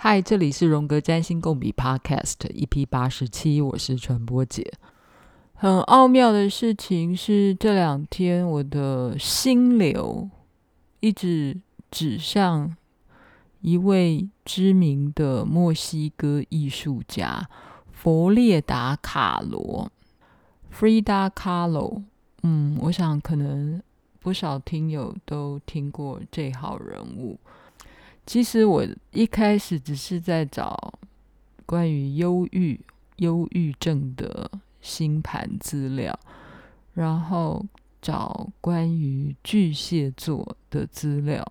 嗨，这里是荣格占星共笔 Podcast EP 八十七，我是传播姐。很奥妙的事情是，这两天我的心流一直指向一位知名的墨西哥艺术家弗列达·卡罗 （Frida Kahlo）。嗯，我想可能不少听友都听过这号人物。其实我一开始只是在找关于忧郁、忧郁症的星盘资料，然后找关于巨蟹座的资料，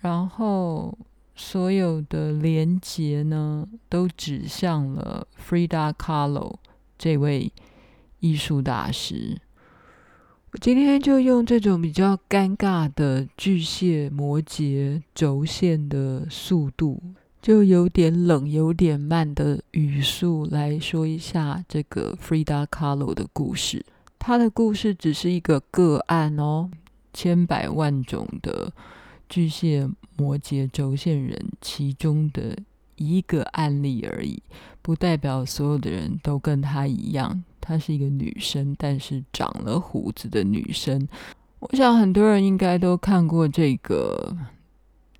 然后所有的连接呢，都指向了 Frida Kahlo 这位艺术大师。我今天就用这种比较尴尬的巨蟹摩羯轴线的速度，就有点冷、有点慢的语速来说一下这个 Frida Kahlo 的故事。他的故事只是一个个案哦，千百万种的巨蟹摩羯轴线人其中的一个案例而已，不代表所有的人都跟他一样。她是一个女生，但是长了胡子的女生。我想很多人应该都看过这个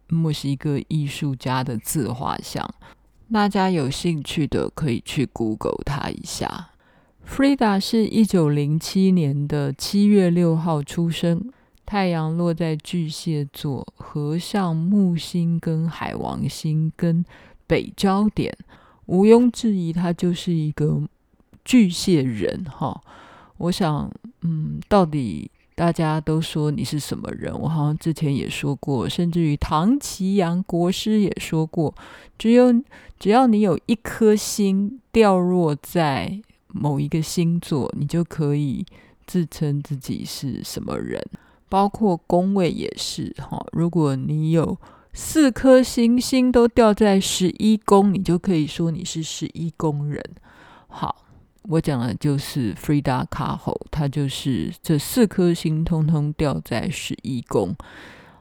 墨西哥艺术家的自画像。大家有兴趣的可以去 Google 她一下。Frida 是一九零七年的七月六号出生，太阳落在巨蟹座，合上木星跟海王星跟北交点，毋庸置疑，她就是一个。巨蟹人哈，我想，嗯，到底大家都说你是什么人？我好像之前也说过，甚至于唐綺阳国师也说过，只有只要你有一颗星掉落在某一个星座，你就可以自称自己是什么人。包括宫位也是哈，如果你有四颗星星都掉在十一宫，你就可以说你是十一宫人。好。我讲的就是 Frida Kahlo，他就是这四颗星通通掉在十一宫。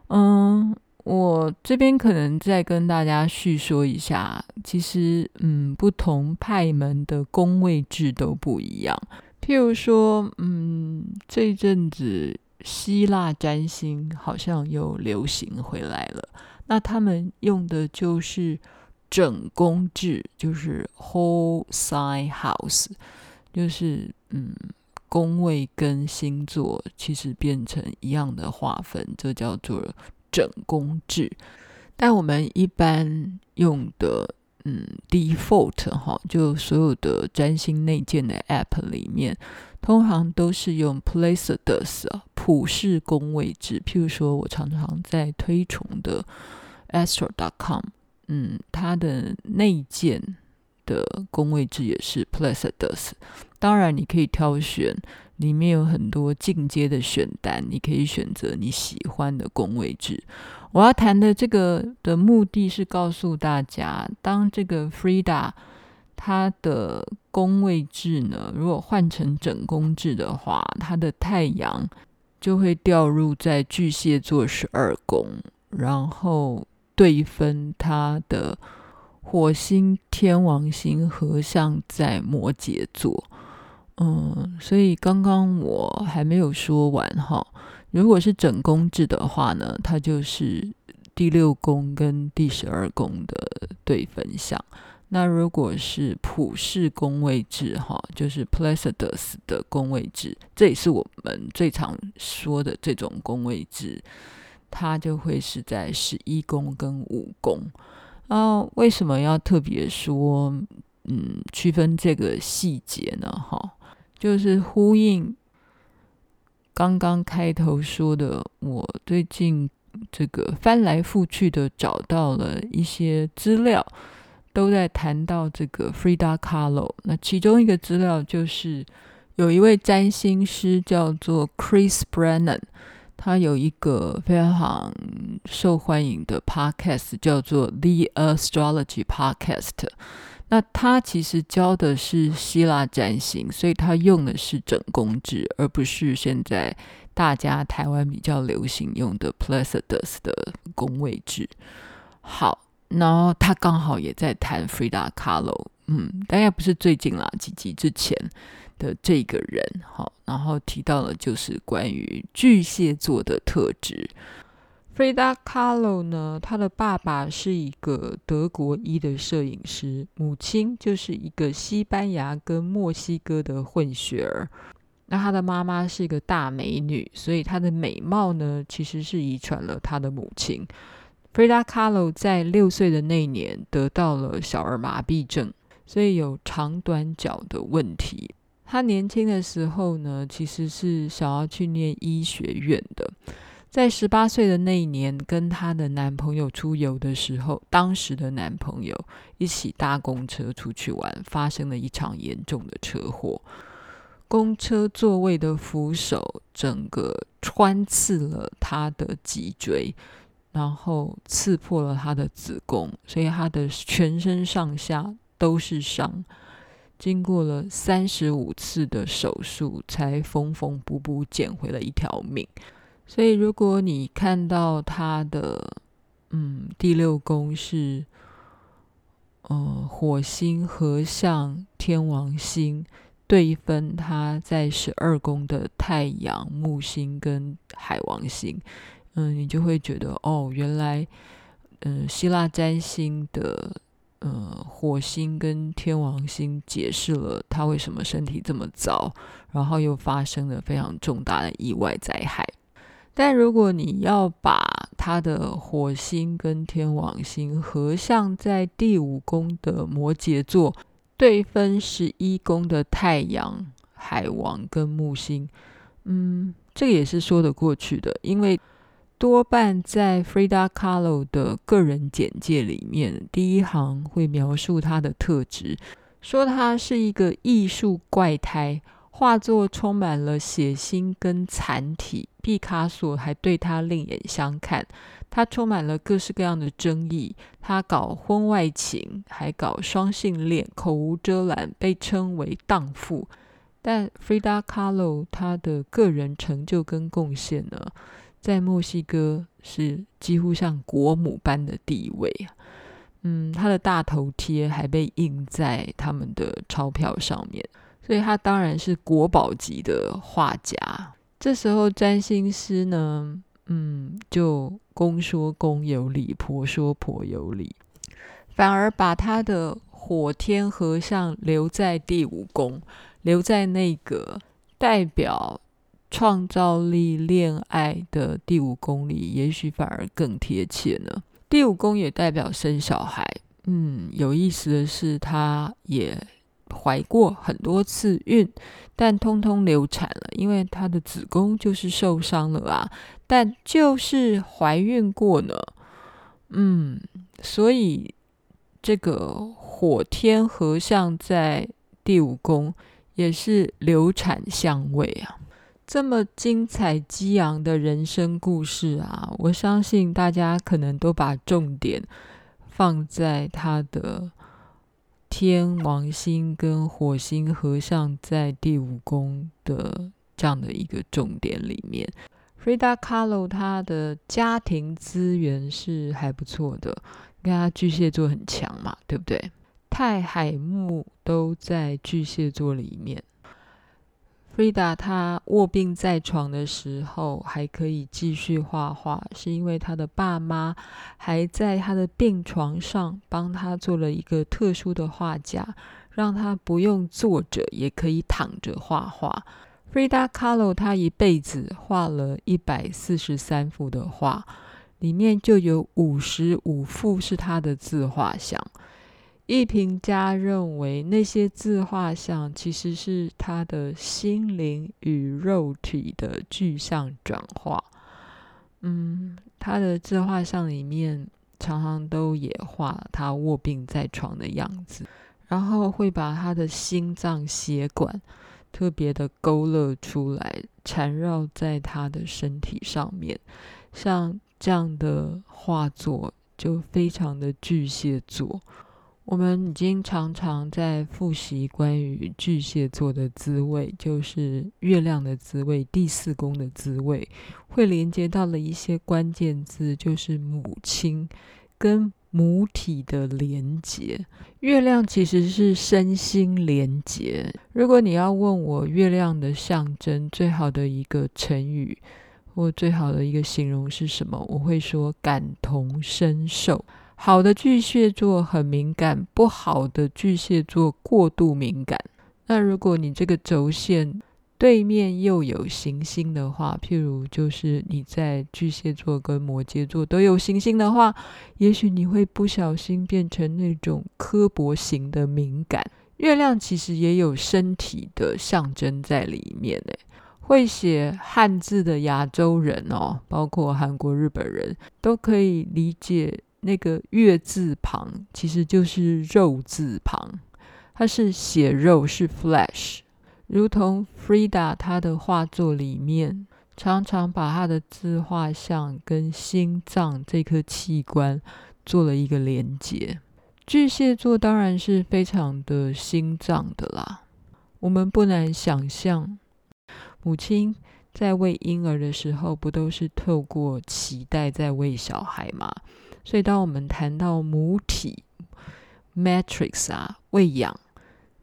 嗯，我这边可能再跟大家叙说一下，其实嗯，不同派门的宫位制都不一样。譬如说，嗯，这一阵子希腊占星好像又流行回来了，那他们用的就是。整宫制就是 whole sign house，就是嗯，宫位跟星座其实变成一样的划分，这叫做整宫制。但我们一般用的嗯 default 哈，就所有的占星内建的 app 里面，通常都是用 Placidus 啊普世宫位制。譬如说我常常在推崇的 Astro.com。嗯，它的内建的宫位制也是 Placidus。当然，你可以挑选，里面有很多进阶的选单，你可以选择你喜欢的宫位制。我要谈的这个的目的是告诉大家，当这个 Frida 它的宫位制呢，如果换成整宫制的话，它的太阳就会掉入在巨蟹座十二宫，然后。对分他的火星、天王星合相在摩羯座，嗯，所以刚刚我还没有说完哈。如果是整宫制的话呢，它就是第六宫跟第十二宫的对分相。那如果是普世宫位制哈，就是 Placidus 的宫位制，这也是我们最常说的这种宫位制。它就会是在十一宫跟五宫，啊，为什么要特别说，嗯，区分这个细节呢？哈，就是呼应刚刚开头说的，我最近这个翻来覆去的找到了一些资料，都在谈到这个 Frida Kahlo。那其中一个资料就是有一位占星师叫做 Chris Brennan。他有一个非常受欢迎的 podcast，叫做 The Astrology Podcast。那他其实教的是希腊占星，所以他用的是整宫制，而不是现在大家台湾比较流行用的 Placidus 的宫位制。好，然后他刚好也在谈 Frida Kahlo，嗯，大概不是最近啦，几集之前的这个人，好，然后提到了就是关于巨蟹座的特质。Frida Kahlo 呢，他的爸爸是一个德国裔的摄影师，母亲就是一个西班牙跟墨西哥的混血儿。那他的妈妈是一个大美女，所以她的美貌呢，其实是遗传了她的母亲。Frida Kahlo 在六岁的那年得到了小儿麻痹症，所以有长短脚的问题。她年轻的时候呢，其实是想要去念医学院的。在十八岁的那一年，跟她的男朋友出游的时候，当时的男朋友一起搭公车出去玩，发生了一场严重的车祸。公车座位的扶手整个穿刺了她的脊椎，然后刺破了她的子宫，所以她的全身上下都是伤。经过了三十五次的手术，才缝缝补补捡回了一条命。所以，如果你看到他的嗯第六宫是呃火星合相天王星对分，他在十二宫的太阳木星跟海王星，嗯，你就会觉得哦，原来嗯希腊占星的呃火星跟天王星解释了他为什么身体这么糟，然后又发生了非常重大的意外灾害。但如果你要把他的火星跟天王星合相在第五宫的摩羯座，对分十一宫的太阳、海王跟木星，嗯，这个也是说得过去的，因为多半在 Frida Kahlo 的个人简介里面，第一行会描述他的特质，说他是一个艺术怪胎。画作充满了血腥跟残体，毕卡索还对他另眼相看。他充满了各式各样的争议，他搞婚外情，还搞双性恋，口无遮拦，被称为荡妇。但 Frida Kahlo 他的个人成就跟贡献呢，在墨西哥是几乎像国母般的地位。嗯，他的大头贴还被印在他们的钞票上面。所以他当然是国宝级的画家。这时候占星师呢，嗯，就公说公有理，婆说婆有理，反而把他的火天合相留在第五宫，留在那个代表创造力、恋爱的第五宫里，也许反而更贴切呢。第五宫也代表生小孩。嗯，有意思的是，他也。怀过很多次孕，但通通流产了，因为她的子宫就是受伤了啊。但就是怀孕过呢，嗯，所以这个火天合相在第五宫也是流产相位啊。这么精彩激昂的人生故事啊，我相信大家可能都把重点放在他的。天王星跟火星合相在第五宫的这样的一个重点里面，Frida Kahlo 他的家庭资源是还不错的，跟他巨蟹座很强嘛，对不对？太海木都在巨蟹座里面。Frida 她卧病在床的时候还可以继续画画，是因为她的爸妈还在她的病床上帮他做了一个特殊的画架，让他不用坐着也可以躺着画画。Frida Kahlo 他一辈子画了一百四十三幅的画，里面就有五十五幅是他的自画像。艺评家认为，那些自画像其实是他的心灵与肉体的具象转化。嗯，他的自画像里面常常都也画他卧病在床的样子，然后会把他的心脏血管特别的勾勒出来，缠绕在他的身体上面。像这样的画作就非常的巨蟹座。我们已经常常在复习关于巨蟹座的滋味，就是月亮的滋味、第四宫的滋味，会连接到了一些关键字，就是母亲跟母体的连接。月亮其实是身心连接。如果你要问我月亮的象征，最好的一个成语或最好的一个形容是什么？我会说感同身受。好的巨蟹座很敏感，不好的巨蟹座过度敏感。那如果你这个轴线对面又有行星的话，譬如就是你在巨蟹座跟摩羯座都有行星的话，也许你会不小心变成那种刻薄型的敏感。月亮其实也有身体的象征在里面诶，会写汉字的亚洲人哦，包括韩国、日本人都可以理解那个月字旁其实就是肉字旁，它是血肉，是 flesh。如同 Frida 她的画作里面，常常把他的自画像跟心脏这颗器官做了一个连接。巨蟹座当然是非常的心脏的啦。我们不难想象，母亲在喂婴儿的时候，不都是透过脐带在喂小孩吗？所以当我们谈到母体 Matrix 啊，喂养。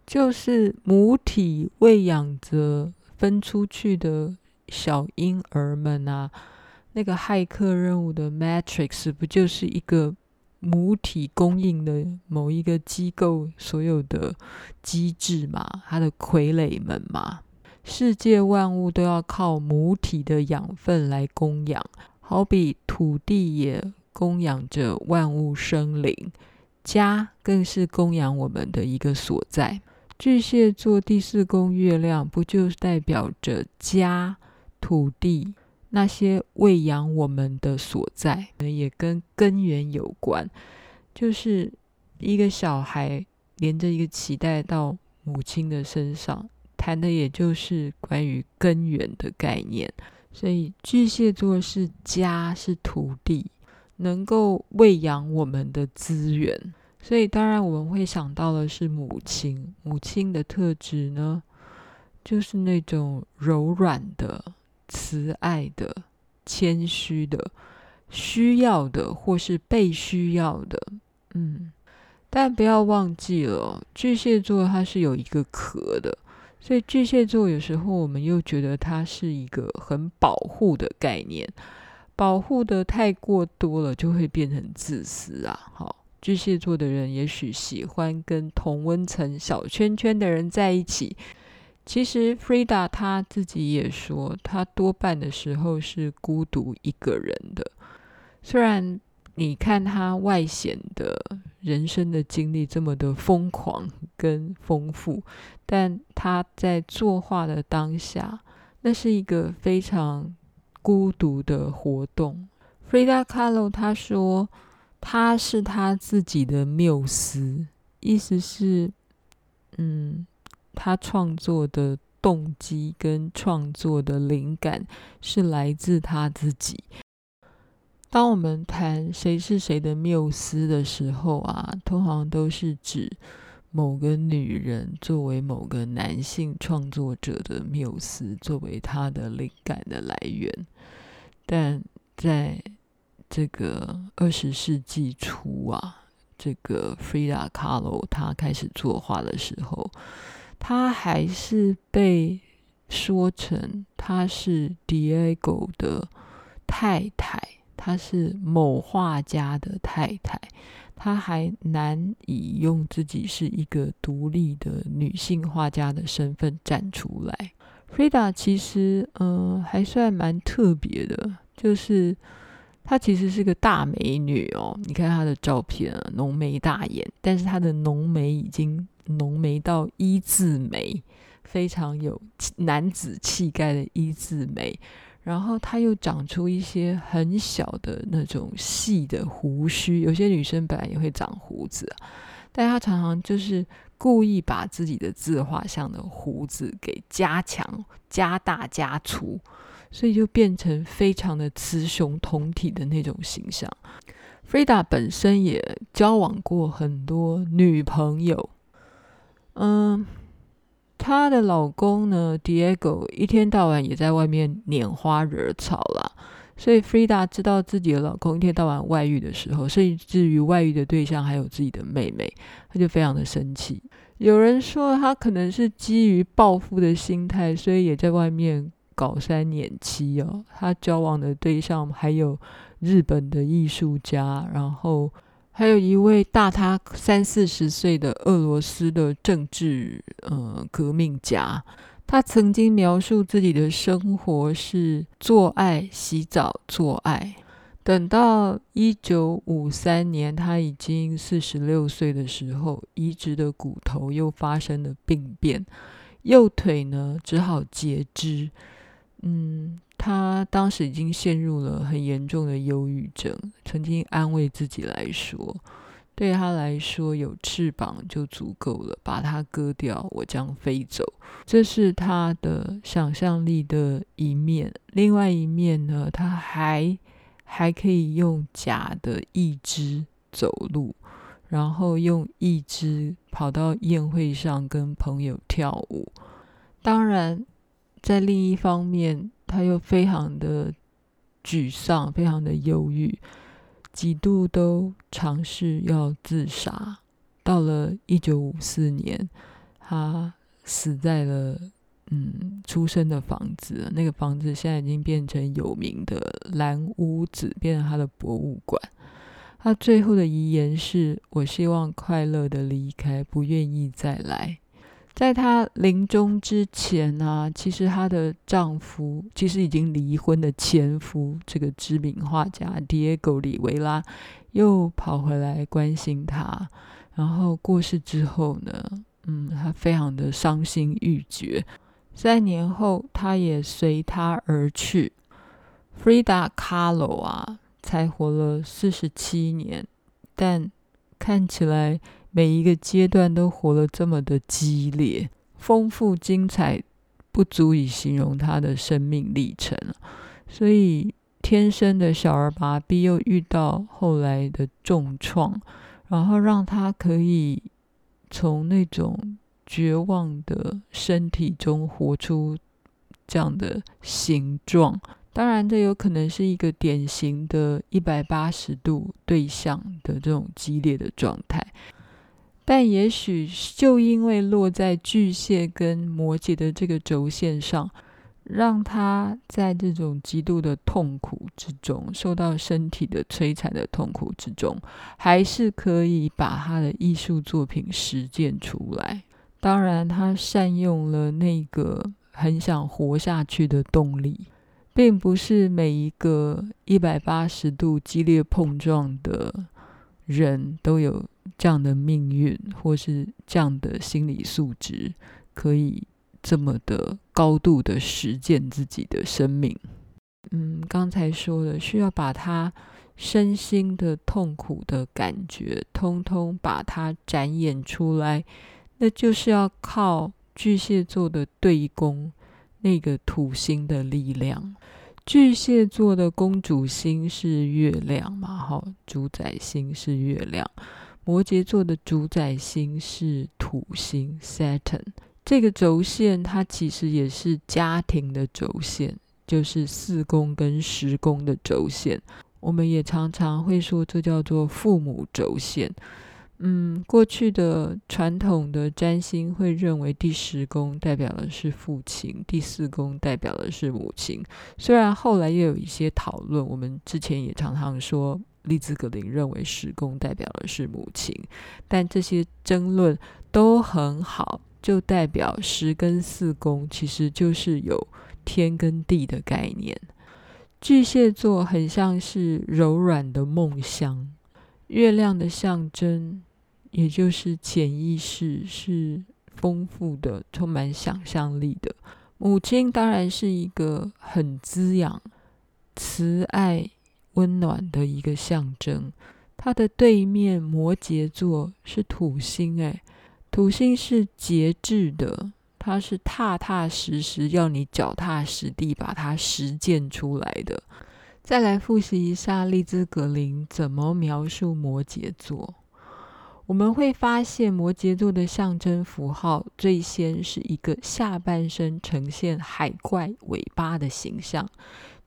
就是母体喂养着分出去的小婴儿们啊，那个骇客任务的 Matrix 不就是一个母体供应的某一个机构所有的机制嘛？它的傀儡们嘛？世界万物都要靠母体的养分来供养，好比土地也供养着万物生灵，家更是供养我们的一个所在。巨蟹座第四宫月亮，不就是代表着家、土地那些喂养我们的所在，也跟根源有关。就是一个小孩连着一个脐带到母亲的身上，谈的也就是关于根源的概念。所以巨蟹座是家，是土地，能够喂养我们的资源。所以，当然我们会想到的是母亲。母亲的特质呢，就是那种柔软的、慈爱的、谦虚的、需要的，或是被需要的。嗯，但不要忘记了，巨蟹座它是有一个壳的，所以巨蟹座有时候我们又觉得它是一个很保护的概念，保护的太过多了，就会变成自私啊。好。巨蟹座的人也许喜欢跟同温层小圈圈的人在一起。其实 Frida 她自己也说，她多半的时候是孤独一个人的。虽然你看她外显的人生的经历这么的疯狂跟丰富，但她在作画的当下，那是一个非常孤独的活动。Frida Kahlo 她说。他是他自己的缪斯，意思是，嗯，他创作的动机跟创作的灵感是来自他自己。当我们谈谁是谁的缪斯的时候啊，通常都是指某个女人作为某个男性创作者的缪斯，作为他的灵感的来源，但在。这个二十世纪初啊，这个 Frida Kahlo 她开始作画的时候，她还是被说成她是 Diego 的太太，她是某画家的太太，她还难以用自己是一个独立的女性画家的身份站出来。Frida 其实嗯、还算蛮特别的，就是。她其实是个大美女哦，你看她的照片啊，浓眉大眼，但是她的浓眉已经浓眉到一字眉，非常有男子气概的一字眉。然后她又长出一些很小的那种细的胡须，有些女生本来也会长胡子，但她常常就是故意把自己的自画像的胡子给加强、加大、加粗。所以就变成非常的雌雄同体的那种形象。Frida 本身也交往过很多女朋友，嗯，她的老公呢，Diego 一天到晚也在外面拈花惹草啦，所以 Frida 知道自己的老公一天到晚外遇的时候，甚至于外遇的对象还有自己的妹妹，她就非常的生气。有人说她可能是基于报复的心态，所以也在外面搞三年七哦。她交往的对象还有日本的艺术家，然后还有一位大他三四十岁的俄罗斯的政治呃革命家。他曾经描述自己的生活是做爱、洗澡、做爱。等到一九五三年，他已经四十六岁的时候，移植的骨头又发生了病变，右腿呢只好截肢。嗯，他当时已经陷入了很严重的忧郁症，曾经安慰自己来说。对他来说，有翅膀就足够了。把它割掉，我将飞走。这是他的想象力的一面。另外一面呢，他还还可以用假的义肢走路，然后用义肢跑到宴会上跟朋友跳舞。当然，在另一方面，他又非常的沮丧，非常的忧郁。几度都尝试要自杀，到了一九五四年，他死在了嗯出生的房子。那个房子现在已经变成有名的蓝屋子，变成他的博物馆。他最后的遗言是：“我希望快乐的离开，不愿意再来。”在她临终之前啊，其实她的丈夫，其实已经离婚的前夫，这个知名画家 Diego 里维拉，又跑回来关心她。然后过世之后呢，嗯，她非常的伤心欲绝。三年后，她也随他而去。Frida Kahlo 啊，才活了四十七年，但看起来。每一个阶段都活得这么的激烈、丰富、精彩，不足以形容他的生命历程。所以，天生的小儿麻痹又遇到后来的重创，然后让他可以从那种绝望的身体中活出这样的形状。当然，这有可能是一个典型的一百八十度对象的这种激烈的状态。但也许就因为落在巨蟹跟摩羯的这个轴线上，让他在这种极度的痛苦之中，受到身体的摧残的痛苦之中，还是可以把他的艺术作品实践出来。当然，他善用了那个很想活下去的动力，并不是每一个一百八十度激烈碰撞的人都有。这样的命运，或是这样的心理素质，可以这么的高度的实践自己的生命。嗯，刚才说了，需要把他身心的痛苦的感觉，通通把它展演出来，那就是要靠巨蟹座的对宫那个土星的力量。巨蟹座的公主星是月亮嘛？哈，主宰星是月亮。摩羯座的主宰星是土星 Saturn，这个轴线它其实也是家庭的轴线，就是四宫跟十宫的轴线。我们也常常会说这叫做父母轴线。嗯，过去的传统的占星会认为第十宫代表的是父亲，第四宫代表的是母亲。虽然后来又有一些讨论，我们之前也常常说。丽兹格林认为十宫代表的是母亲，但这些争论都很好，就代表十跟四宫其实就是有天跟地的概念。巨蟹座很像是柔软的梦乡，月亮的象征，也就是潜意识是丰富的、充满想象力的。母亲当然是一个很滋养、慈爱。温暖的一个象征，它的对面摩羯座是土星，哎，土星是节制的，它是踏踏实实要你脚踏实地把它实践出来的。再来复习一下利兹格林怎么描述摩羯座：我们会发现摩羯座的象征符号最先是一个下半身呈现海怪尾巴的形象。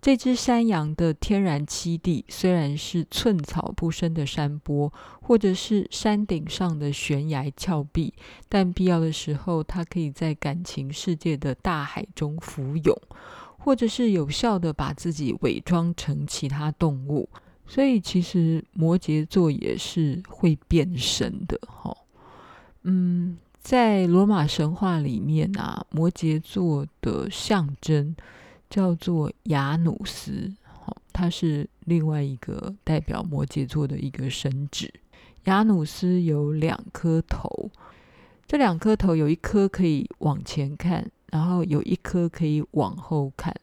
这只山羊的天然栖地虽然是寸草不生的山坡，或者是山顶上的悬崖峭壁，但必要的时候，它可以在感情世界的大海中浮泳，或者是有效地把自己伪装成其他动物。所以，其实摩羯座也是会变身的，哈。嗯，在罗马神话里面啊，摩羯座的象征。叫做雅努斯，好，它是另外一个代表摩羯座的一个神祇。雅努斯有两颗头，这两颗头有一颗可以往前看，然后有一颗可以往后看。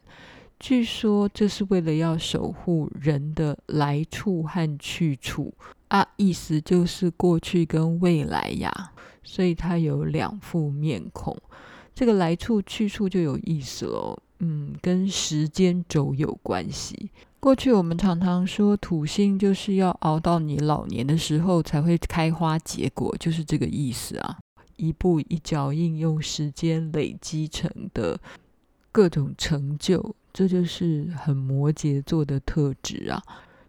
据说这是为了要守护人的来处和去处啊，意思就是过去跟未来呀，所以它有两副面孔。这个来处去处就有意思喽。嗯，跟时间轴有关系。过去我们常常说土星就是要熬到你老年的时候才会开花结果，就是这个意思啊。一步一脚印，用时间累积成的各种成就，这就是很摩羯座的特质啊。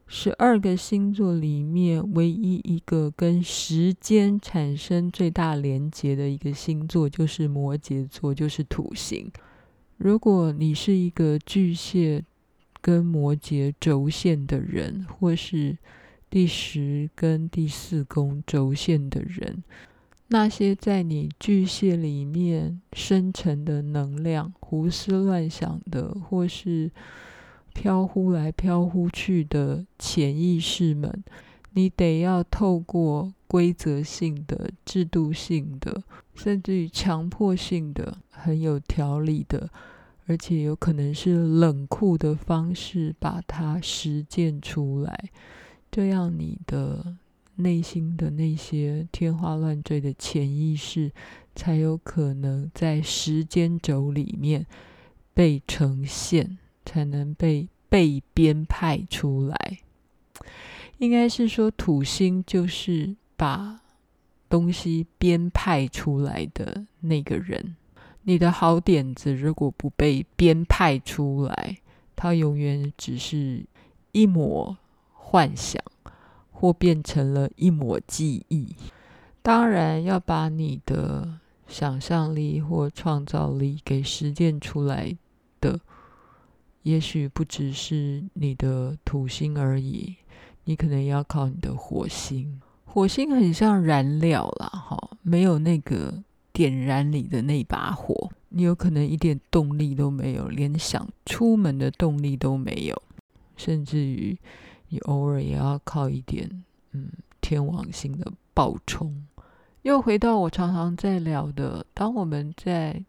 十二个星座里面，唯一一个跟时间产生最大连结的一个星座就是摩羯座，就是土星。如果你是一个巨蟹跟摩羯轴线的人，或是第十跟第四宫轴线的人，那些在你巨蟹里面深沉的能量、胡思乱想的，或是飘忽来飘忽去的潜意识们，你得要透过规则性的、制度性的，甚至于强迫性的。很有条理的，而且有可能是冷酷的方式把它实践出来，这样你的内心的那些天花乱坠的潜意识才有可能在时间轴里面被呈现，才能被被编排出来。应该是说土星就是把东西编排出来的那个人。你的好点子如果不被编排出来，它永远只是一抹幻想，或变成了一抹记忆。当然，要把你的想象力或创造力给实践出来的，也许不只是你的土星而已，你可能要靠你的火星。火星很像燃料啦，哈，没有那个。点燃你的那把火，你有可能一点动力都没有，连想出门的动力都没有，甚至于你偶尔也要靠一点，嗯，天王星的爆冲。又回到我常常在聊的，当我们在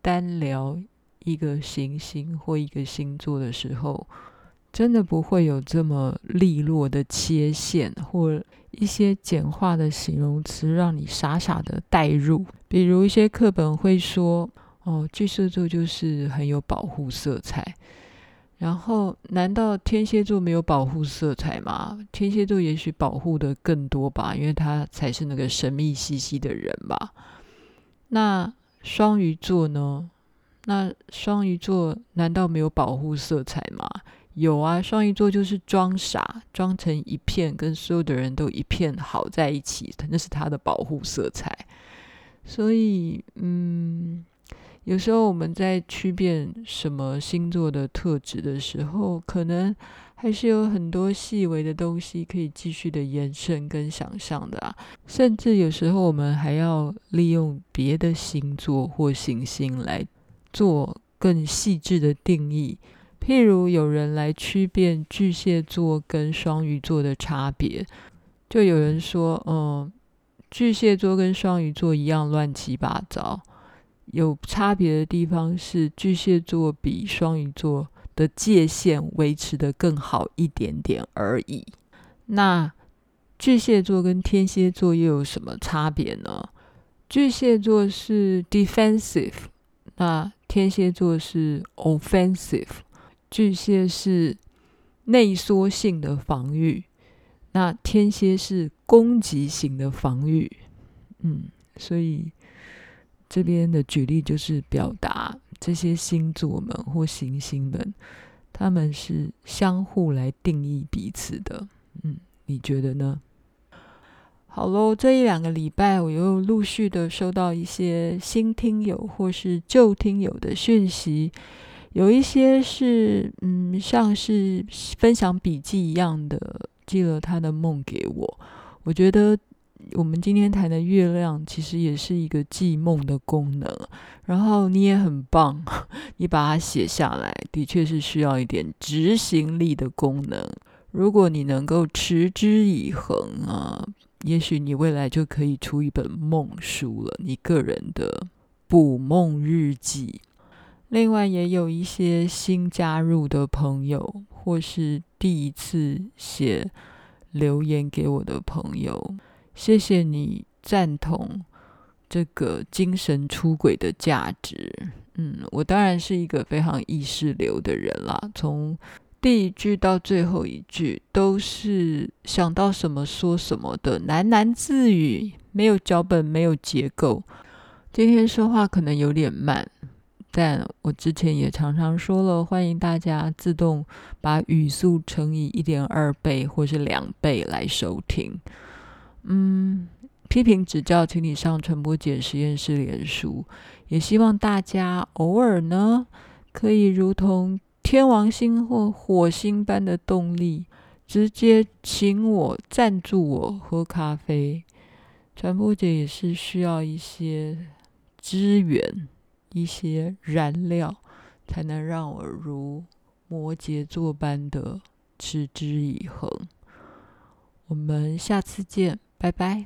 单聊一个行星或一个星座的时候，真的不会有这么利落的切线或。一些简化的形容词让你傻傻的代入，比如一些课本会说：“哦，巨蟹座就是很有保护色彩。”然后，难道天蝎座没有保护色彩吗？天蝎座也许保护的更多吧，因为他才是那个神秘兮兮的人吧。那双鱼座呢？那双鱼座难道没有保护色彩吗？有啊，双鱼座就是装傻，装成一片，跟所有的人都一片好在一起，那是他的保护色彩。所以，嗯，有时候我们在区辨什么星座的特质的时候，可能还是有很多细微的东西可以继续的延伸跟想象的啊。甚至有时候我们还要利用别的星座或行星来做更细致的定义。譬如有人来区辨巨蟹座跟双鱼座的差别，就有人说，嗯，巨蟹座跟双鱼座一样乱七八糟，有差别的地方是巨蟹座比双鱼座的界限维持得更好一点点而已。那巨蟹座跟天蝎座又有什么差别呢？巨蟹座是 defensive，那天蝎座是 offensive。巨蟹是内缩性的防御，那天蝎是攻击型的防御，嗯，所以这边的举例就是表达这些星座们或行星们，他们是相互来定义彼此的，嗯，你觉得呢？好喽，这一两个礼拜我又陆续的收到一些新听友或是旧听友的讯息。有一些是，嗯，像是分享笔记一样的，寄了他的梦给我。我觉得我们今天谈的月亮，其实也是一个记梦的功能。然后你也很棒，你把它写下来，的确是需要一点执行力的功能。如果你能够持之以恒啊，也许你未来就可以出一本梦书了，你个人的捕梦日记。另外也有一些新加入的朋友，或是第一次写留言给我的朋友，谢谢你赞同这个精神出轨的价值。嗯，我当然是一个非常意识流的人啦，从第一句到最后一句都是想到什么说什么的喃喃自语，没有脚本，没有结构。今天说话可能有点慢。但我之前也常常说了，欢迎大家自动把语速乘以一点二倍或是两倍来收听。嗯，批评指教，请你上传播姐实验室脸书。也希望大家偶尔呢，可以如同天王星或火星般的动力，直接请我赞助我喝咖啡。传播姐也是需要一些资源。一些燃料，才能让我如摩羯座般的持之以恒。我们下次见，拜拜。